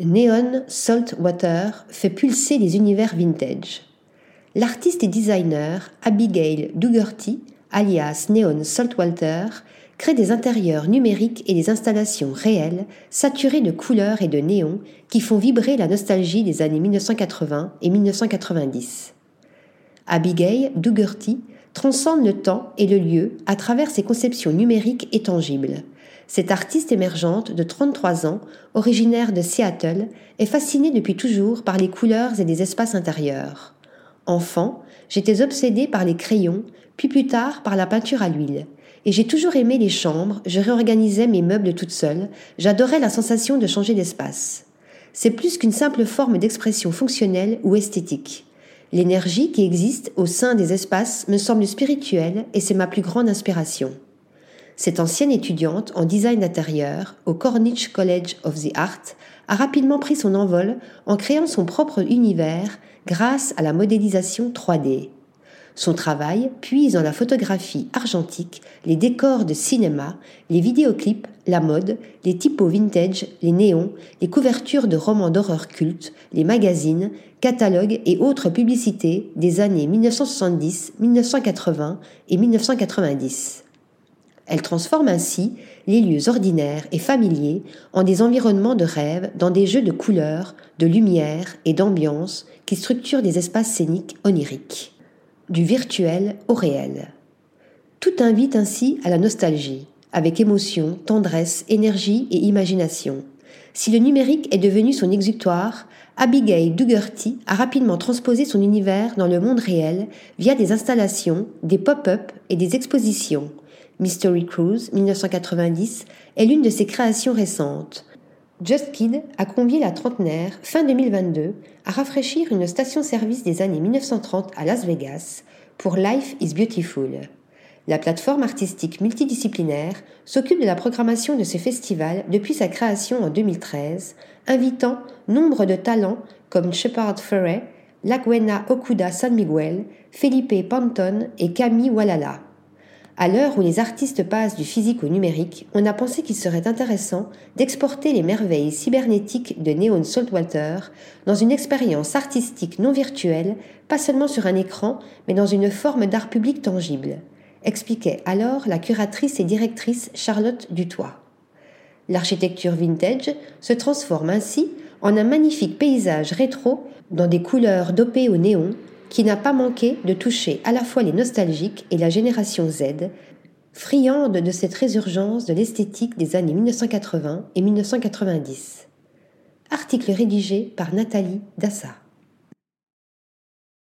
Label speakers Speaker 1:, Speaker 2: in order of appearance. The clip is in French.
Speaker 1: Neon Salt Water fait pulser les univers vintage. L'artiste et designer Abigail Dougherty, alias Neon Saltwater, crée des intérieurs numériques et des installations réelles, saturées de couleurs et de néons, qui font vibrer la nostalgie des années 1980 et 1990. Abigail Dougherty transcende le temps et le lieu à travers ses conceptions numériques et tangibles. Cette artiste émergente de 33 ans, originaire de Seattle, est fascinée depuis toujours par les couleurs et les espaces intérieurs. Enfant, j'étais obsédée par les crayons, puis plus tard par la peinture à l'huile. Et j'ai toujours aimé les chambres, je réorganisais mes meubles toute seule, j'adorais la sensation de changer d'espace. C'est plus qu'une simple forme d'expression fonctionnelle ou esthétique. L'énergie qui existe au sein des espaces me semble spirituelle et c'est ma plus grande inspiration. Cette ancienne étudiante en design d'intérieur au Cornish College of the Art a rapidement pris son envol en créant son propre univers grâce à la modélisation 3D. Son travail puise dans la photographie argentique, les décors de cinéma, les vidéoclips, la mode, les typos vintage, les néons, les couvertures de romans d'horreur cultes, les magazines, catalogues et autres publicités des années 1970, 1980 et 1990. Elle transforme ainsi les lieux ordinaires et familiers en des environnements de rêve dans des jeux de couleurs, de lumière et d'ambiance qui structurent des espaces scéniques oniriques du virtuel au réel. Tout invite ainsi à la nostalgie, avec émotion, tendresse, énergie et imagination. Si le numérique est devenu son exutoire, Abigail Dougherty a rapidement transposé son univers dans le monde réel via des installations, des pop-up et des expositions. Mystery Cruise 1990 est l'une de ses créations récentes, Just Kid a convié la trentenaire, fin 2022, à rafraîchir une station-service des années 1930 à Las Vegas pour Life is Beautiful. La plateforme artistique multidisciplinaire s'occupe de la programmation de ce festival depuis sa création en 2013, invitant nombre de talents comme Shepard Fairey, Lagwena Okuda San Miguel, Felipe Panton et Camille Walala. À l'heure où les artistes passent du physique au numérique, on a pensé qu'il serait intéressant d'exporter les merveilles cybernétiques de Neon Saltwater dans une expérience artistique non virtuelle, pas seulement sur un écran, mais dans une forme d'art public tangible, expliquait alors la curatrice et directrice Charlotte Dutoit. L'architecture vintage se transforme ainsi en un magnifique paysage rétro dans des couleurs dopées au néon qui n'a pas manqué de toucher à la fois les nostalgiques et la génération Z, friande de cette résurgence de l'esthétique des années 1980 et 1990. Article rédigé par Nathalie Dassa.